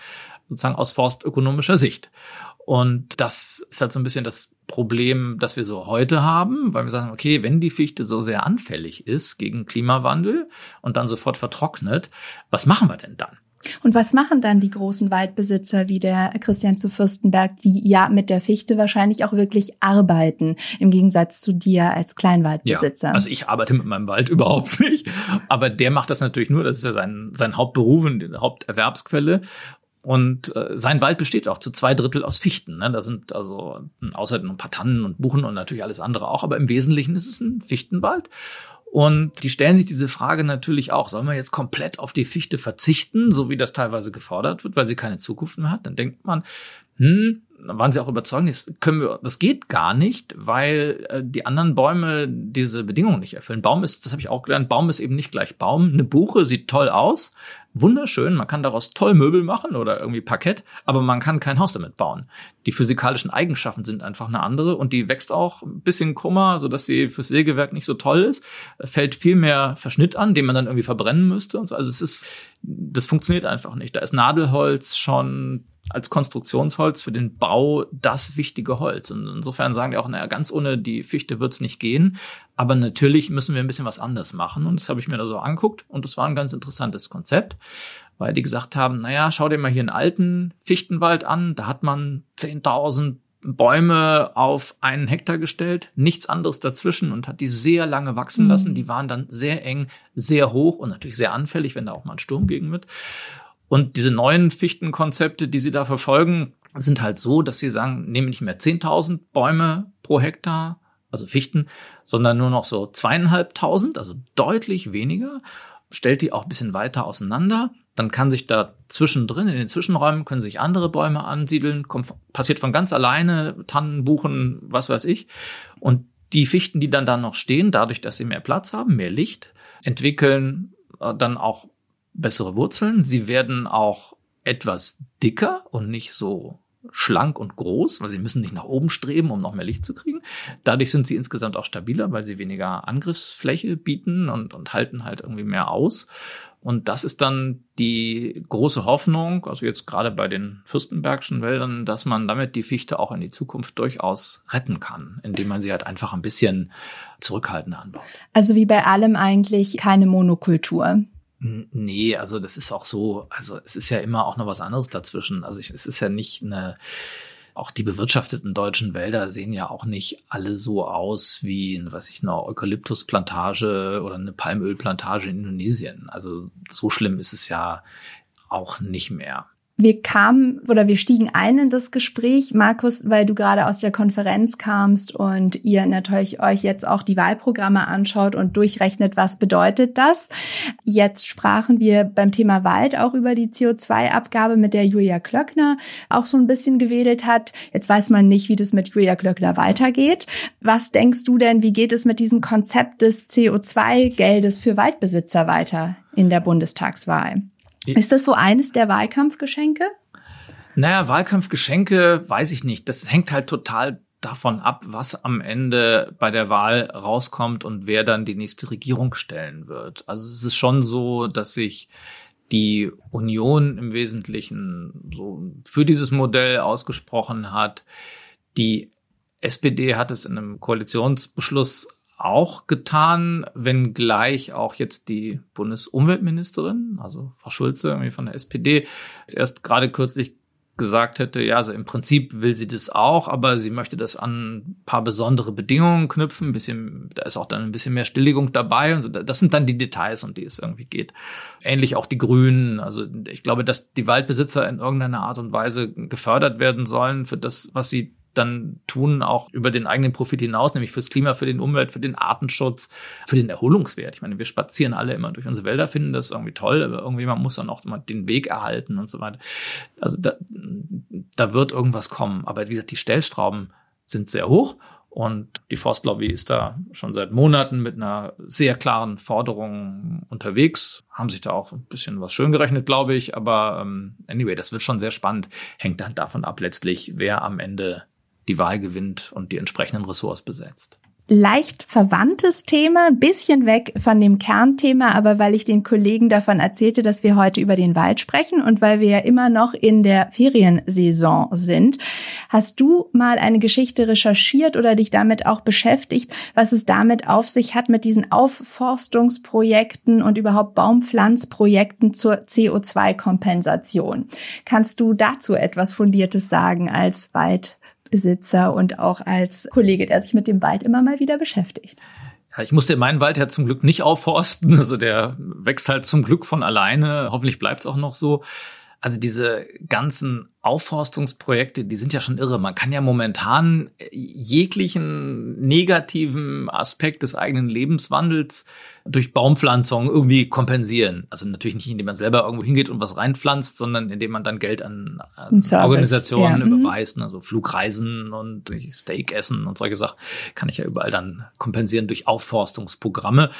sozusagen aus forstökonomischer Sicht. Und das ist halt so ein bisschen das Problem, das wir so heute haben, weil wir sagen, okay, wenn die Fichte so sehr anfällig ist gegen Klimawandel und dann sofort vertrocknet, was machen wir denn dann? Und was machen dann die großen Waldbesitzer wie der Christian zu Fürstenberg, die ja mit der Fichte wahrscheinlich auch wirklich arbeiten, im Gegensatz zu dir als Kleinwaldbesitzer? Ja, also ich arbeite mit meinem Wald überhaupt nicht, aber der macht das natürlich nur, das ist ja sein, sein Hauptberuf und die Haupterwerbsquelle. Und äh, sein Wald besteht auch zu zwei Drittel aus Fichten. Ne? Da sind also außerdem ein paar Tannen und Buchen und natürlich alles andere auch, aber im Wesentlichen ist es ein Fichtenwald. Und die stellen sich diese Frage natürlich auch, soll man jetzt komplett auf die Fichte verzichten, so wie das teilweise gefordert wird, weil sie keine Zukunft mehr hat? Dann denkt man, hm, waren sie auch überzeugt, das können wir, das geht gar nicht, weil äh, die anderen Bäume diese Bedingungen nicht erfüllen. Baum ist, das habe ich auch gelernt, Baum ist eben nicht gleich Baum. Eine Buche sieht toll aus, wunderschön, man kann daraus toll Möbel machen oder irgendwie Parkett, aber man kann kein Haus damit bauen. Die physikalischen Eigenschaften sind einfach eine andere und die wächst auch ein bisschen krummer, so dass sie fürs Sägewerk nicht so toll ist. Fällt viel mehr Verschnitt an, den man dann irgendwie verbrennen müsste und so. Also es ist, das funktioniert einfach nicht. Da ist Nadelholz schon als Konstruktionsholz für den Bau das wichtige Holz. Und insofern sagen die auch, naja, ganz ohne die Fichte wird's nicht gehen. Aber natürlich müssen wir ein bisschen was anders machen. Und das habe ich mir da so anguckt. Und das war ein ganz interessantes Konzept, weil die gesagt haben, naja, schau dir mal hier einen alten Fichtenwald an. Da hat man 10.000 Bäume auf einen Hektar gestellt, nichts anderes dazwischen und hat die sehr lange wachsen mhm. lassen. Die waren dann sehr eng, sehr hoch und natürlich sehr anfällig, wenn da auch mal ein Sturm gegen wird. Und diese neuen Fichtenkonzepte, die sie da verfolgen, sind halt so, dass sie sagen, nehmen nicht mehr 10.000 Bäume pro Hektar, also Fichten, sondern nur noch so zweieinhalbtausend, also deutlich weniger, stellt die auch ein bisschen weiter auseinander. Dann kann sich da zwischendrin, in den Zwischenräumen, können sich andere Bäume ansiedeln, kommt, passiert von ganz alleine, Tannen, Buchen, was weiß ich. Und die Fichten, die dann da noch stehen, dadurch, dass sie mehr Platz haben, mehr Licht, entwickeln äh, dann auch bessere Wurzeln. Sie werden auch etwas dicker und nicht so schlank und groß, weil sie müssen nicht nach oben streben, um noch mehr Licht zu kriegen. Dadurch sind sie insgesamt auch stabiler, weil sie weniger Angriffsfläche bieten und, und halten halt irgendwie mehr aus. Und das ist dann die große Hoffnung, also jetzt gerade bei den Fürstenbergschen Wäldern, dass man damit die Fichte auch in die Zukunft durchaus retten kann, indem man sie halt einfach ein bisschen zurückhaltender anbaut. Also wie bei allem eigentlich keine Monokultur. Nee, also das ist auch so, also es ist ja immer auch noch was anderes dazwischen. Also ich, es ist ja nicht eine, auch die bewirtschafteten deutschen Wälder sehen ja auch nicht alle so aus wie, was ich noch, Eukalyptusplantage oder eine Palmölplantage in Indonesien. Also so schlimm ist es ja auch nicht mehr wir kamen oder wir stiegen ein in das Gespräch, Markus, weil du gerade aus der Konferenz kamst und ihr natürlich euch jetzt auch die Wahlprogramme anschaut und durchrechnet, was bedeutet das. Jetzt sprachen wir beim Thema Wald auch über die CO2-Abgabe, mit der Julia Klöckner auch so ein bisschen gewedelt hat. Jetzt weiß man nicht, wie das mit Julia Klöckner weitergeht. Was denkst du denn, wie geht es mit diesem Konzept des CO2-Geldes für Waldbesitzer weiter in der Bundestagswahl? Ist das so eines der Wahlkampfgeschenke? Naja, Wahlkampfgeschenke weiß ich nicht. Das hängt halt total davon ab, was am Ende bei der Wahl rauskommt und wer dann die nächste Regierung stellen wird. Also es ist schon so, dass sich die Union im Wesentlichen so für dieses Modell ausgesprochen hat. Die SPD hat es in einem Koalitionsbeschluss auch getan, wenngleich auch jetzt die Bundesumweltministerin, also Frau Schulze irgendwie von der SPD, erst gerade kürzlich gesagt hätte, ja, also im Prinzip will sie das auch, aber sie möchte das an ein paar besondere Bedingungen knüpfen, ein bisschen, da ist auch dann ein bisschen mehr Stilllegung dabei und so. Das sind dann die Details, um die es irgendwie geht. Ähnlich auch die Grünen. Also ich glaube, dass die Waldbesitzer in irgendeiner Art und Weise gefördert werden sollen für das, was sie dann tun, auch über den eigenen Profit hinaus, nämlich fürs Klima, für den Umwelt, für den Artenschutz, für den Erholungswert. Ich meine, wir spazieren alle immer durch unsere Wälder, finden das irgendwie toll, aber irgendwie man muss dann auch immer den Weg erhalten und so weiter. Also da, da wird irgendwas kommen. Aber wie gesagt, die Stellstrauben sind sehr hoch und die Forstlobby ist da schon seit Monaten mit einer sehr klaren Forderung unterwegs, haben sich da auch ein bisschen was schön gerechnet, glaube ich. Aber ähm, anyway, das wird schon sehr spannend. Hängt dann davon ab letztlich, wer am Ende die Wahl gewinnt und die entsprechenden Ressorts besetzt leicht verwandtes Thema, bisschen weg von dem Kernthema, aber weil ich den Kollegen davon erzählte, dass wir heute über den Wald sprechen und weil wir ja immer noch in der Feriensaison sind, hast du mal eine Geschichte recherchiert oder dich damit auch beschäftigt, was es damit auf sich hat mit diesen Aufforstungsprojekten und überhaupt Baumpflanzprojekten zur CO2-Kompensation. Kannst du dazu etwas Fundiertes sagen als Wald Besitzer und auch als Kollege, der sich mit dem Wald immer mal wieder beschäftigt. Ja, ich musste meinen Wald ja zum Glück nicht aufforsten. Also der wächst halt zum Glück von alleine. Hoffentlich bleibt es auch noch so. Also diese ganzen Aufforstungsprojekte, die sind ja schon irre. Man kann ja momentan jeglichen negativen Aspekt des eigenen Lebenswandels durch Baumpflanzung irgendwie kompensieren. Also natürlich nicht, indem man selber irgendwo hingeht und was reinpflanzt, sondern indem man dann Geld an, an Organisationen ja. Mhm. überweist. Also Flugreisen und Steak essen und solche Sachen kann ich ja überall dann kompensieren durch Aufforstungsprogramme.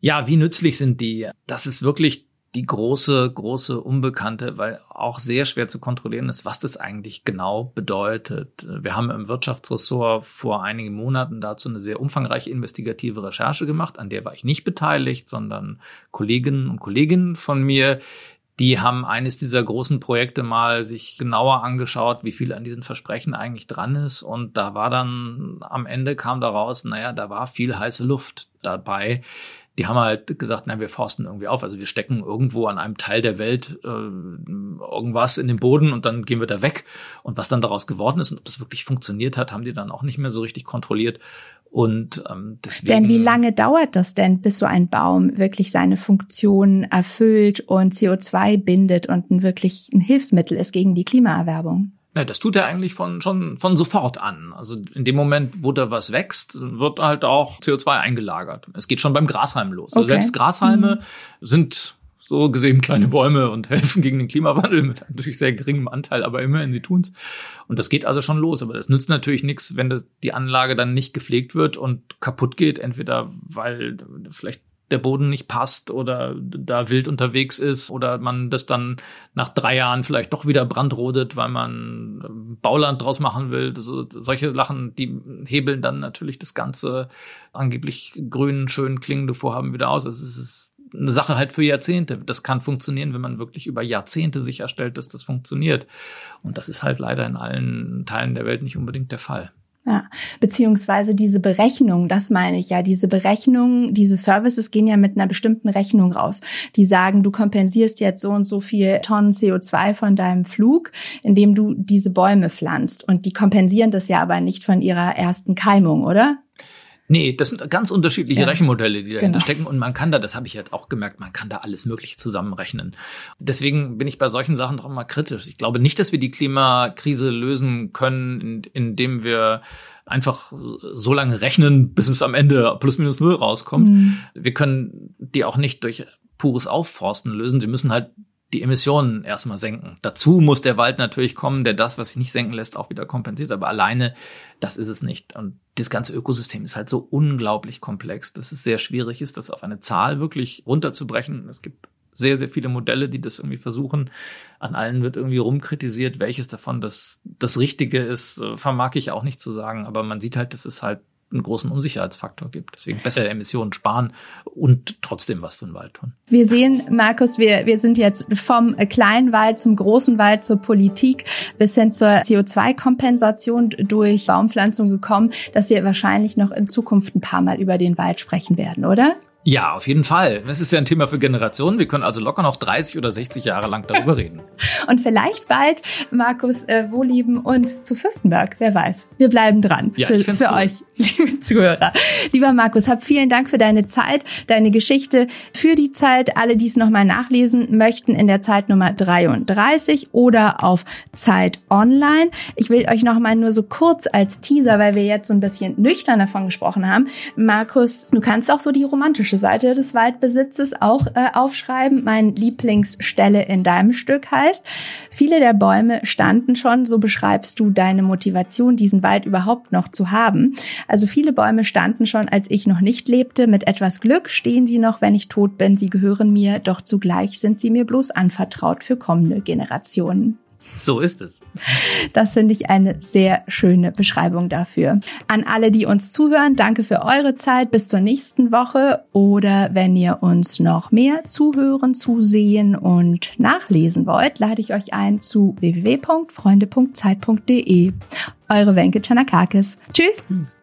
Ja, wie nützlich sind die? Das ist wirklich die große, große Unbekannte, weil auch sehr schwer zu kontrollieren ist, was das eigentlich genau bedeutet. Wir haben im Wirtschaftsressort vor einigen Monaten dazu eine sehr umfangreiche investigative Recherche gemacht, an der war ich nicht beteiligt, sondern Kolleginnen und Kollegen von mir, die haben eines dieser großen Projekte mal sich genauer angeschaut, wie viel an diesen Versprechen eigentlich dran ist. Und da war dann am Ende kam daraus, naja, da war viel heiße Luft dabei die haben halt gesagt, na, wir forsten irgendwie auf. Also wir stecken irgendwo an einem Teil der Welt äh, irgendwas in den Boden und dann gehen wir da weg. Und was dann daraus geworden ist und ob das wirklich funktioniert hat, haben die dann auch nicht mehr so richtig kontrolliert. Und ähm, deswegen. Denn wie lange dauert das denn, bis so ein Baum wirklich seine Funktion erfüllt und CO2 bindet und ein wirklich ein Hilfsmittel ist gegen die Klimaerwerbung? Ja, das tut er eigentlich von, schon von sofort an. Also in dem Moment, wo da was wächst, wird halt auch CO2 eingelagert. Es geht schon beim Grashalm los. Also okay. Also selbst Grashalme mhm. sind so gesehen kleine Bäume und helfen gegen den Klimawandel mit natürlich sehr geringem Anteil, aber immerhin sie tun's. Und das geht also schon los. Aber das nützt natürlich nichts, wenn das, die Anlage dann nicht gepflegt wird und kaputt geht, entweder weil vielleicht der Boden nicht passt oder da wild unterwegs ist oder man das dann nach drei Jahren vielleicht doch wieder brandrodet, weil man ähm, Bauland draus machen will. Also solche Sachen, die hebeln dann natürlich das ganze angeblich grün, schön klingende Vorhaben wieder aus. Also es ist eine Sache halt für Jahrzehnte. Das kann funktionieren, wenn man wirklich über Jahrzehnte sicherstellt, dass das funktioniert. Und das ist halt leider in allen Teilen der Welt nicht unbedingt der Fall. Ja, beziehungsweise diese Berechnung, das meine ich ja, diese Berechnung, diese Services gehen ja mit einer bestimmten Rechnung raus. Die sagen, du kompensierst jetzt so und so viel Tonnen CO2 von deinem Flug, indem du diese Bäume pflanzt. Und die kompensieren das ja aber nicht von ihrer ersten Keimung, oder? Nee, das sind ganz unterschiedliche ja. Rechenmodelle, die dahinter genau. stecken. Und man kann da, das habe ich jetzt auch gemerkt, man kann da alles Mögliche zusammenrechnen. Deswegen bin ich bei solchen Sachen doch mal kritisch. Ich glaube nicht, dass wir die Klimakrise lösen können, indem wir einfach so lange rechnen, bis es am Ende plus minus null rauskommt. Mhm. Wir können die auch nicht durch pures Aufforsten lösen. Sie müssen halt die Emissionen erstmal senken. Dazu muss der Wald natürlich kommen, der das, was sich nicht senken lässt, auch wieder kompensiert. Aber alleine, das ist es nicht. Und das ganze Ökosystem ist halt so unglaublich komplex, dass es sehr schwierig ist, das auf eine Zahl wirklich runterzubrechen. Es gibt sehr, sehr viele Modelle, die das irgendwie versuchen. An allen wird irgendwie rumkritisiert, welches davon das, das Richtige ist, äh, vermag ich auch nicht zu sagen. Aber man sieht halt, dass es halt einen großen Unsicherheitsfaktor gibt. Deswegen besser Emissionen sparen und trotzdem was für den Wald tun. Wir sehen, Markus, wir, wir sind jetzt vom kleinen Wald zum großen Wald zur Politik bis hin zur CO2-Kompensation durch Baumpflanzung gekommen, dass wir wahrscheinlich noch in Zukunft ein paar Mal über den Wald sprechen werden, oder? Ja, auf jeden Fall. Das ist ja ein Thema für Generationen. Wir können also locker noch 30 oder 60 Jahre lang darüber reden. und vielleicht bald, Markus, äh, Wohlieben und zu Fürstenberg. Wer weiß. Wir bleiben dran. Ja, für, für cool. euch, liebe Zuhörer. Lieber Markus, hab vielen Dank für deine Zeit, deine Geschichte, für die Zeit. Alle, die es nochmal nachlesen möchten, in der Zeit Nummer 33 oder auf Zeit Online. Ich will euch nochmal nur so kurz als Teaser, weil wir jetzt so ein bisschen nüchtern davon gesprochen haben. Markus, du kannst auch so die romantische Seite des Waldbesitzes auch äh, aufschreiben. Mein Lieblingsstelle in deinem Stück heißt, viele der Bäume standen schon, so beschreibst du deine Motivation, diesen Wald überhaupt noch zu haben. Also viele Bäume standen schon, als ich noch nicht lebte. Mit etwas Glück stehen sie noch, wenn ich tot bin. Sie gehören mir, doch zugleich sind sie mir bloß anvertraut für kommende Generationen. So ist es. Das finde ich eine sehr schöne Beschreibung dafür. An alle, die uns zuhören, danke für eure Zeit. Bis zur nächsten Woche. Oder wenn ihr uns noch mehr zuhören, zusehen und nachlesen wollt, lade ich euch ein zu www.freunde.zeit.de. Eure Wenke Chanakakis. Tschüss. Tschüss.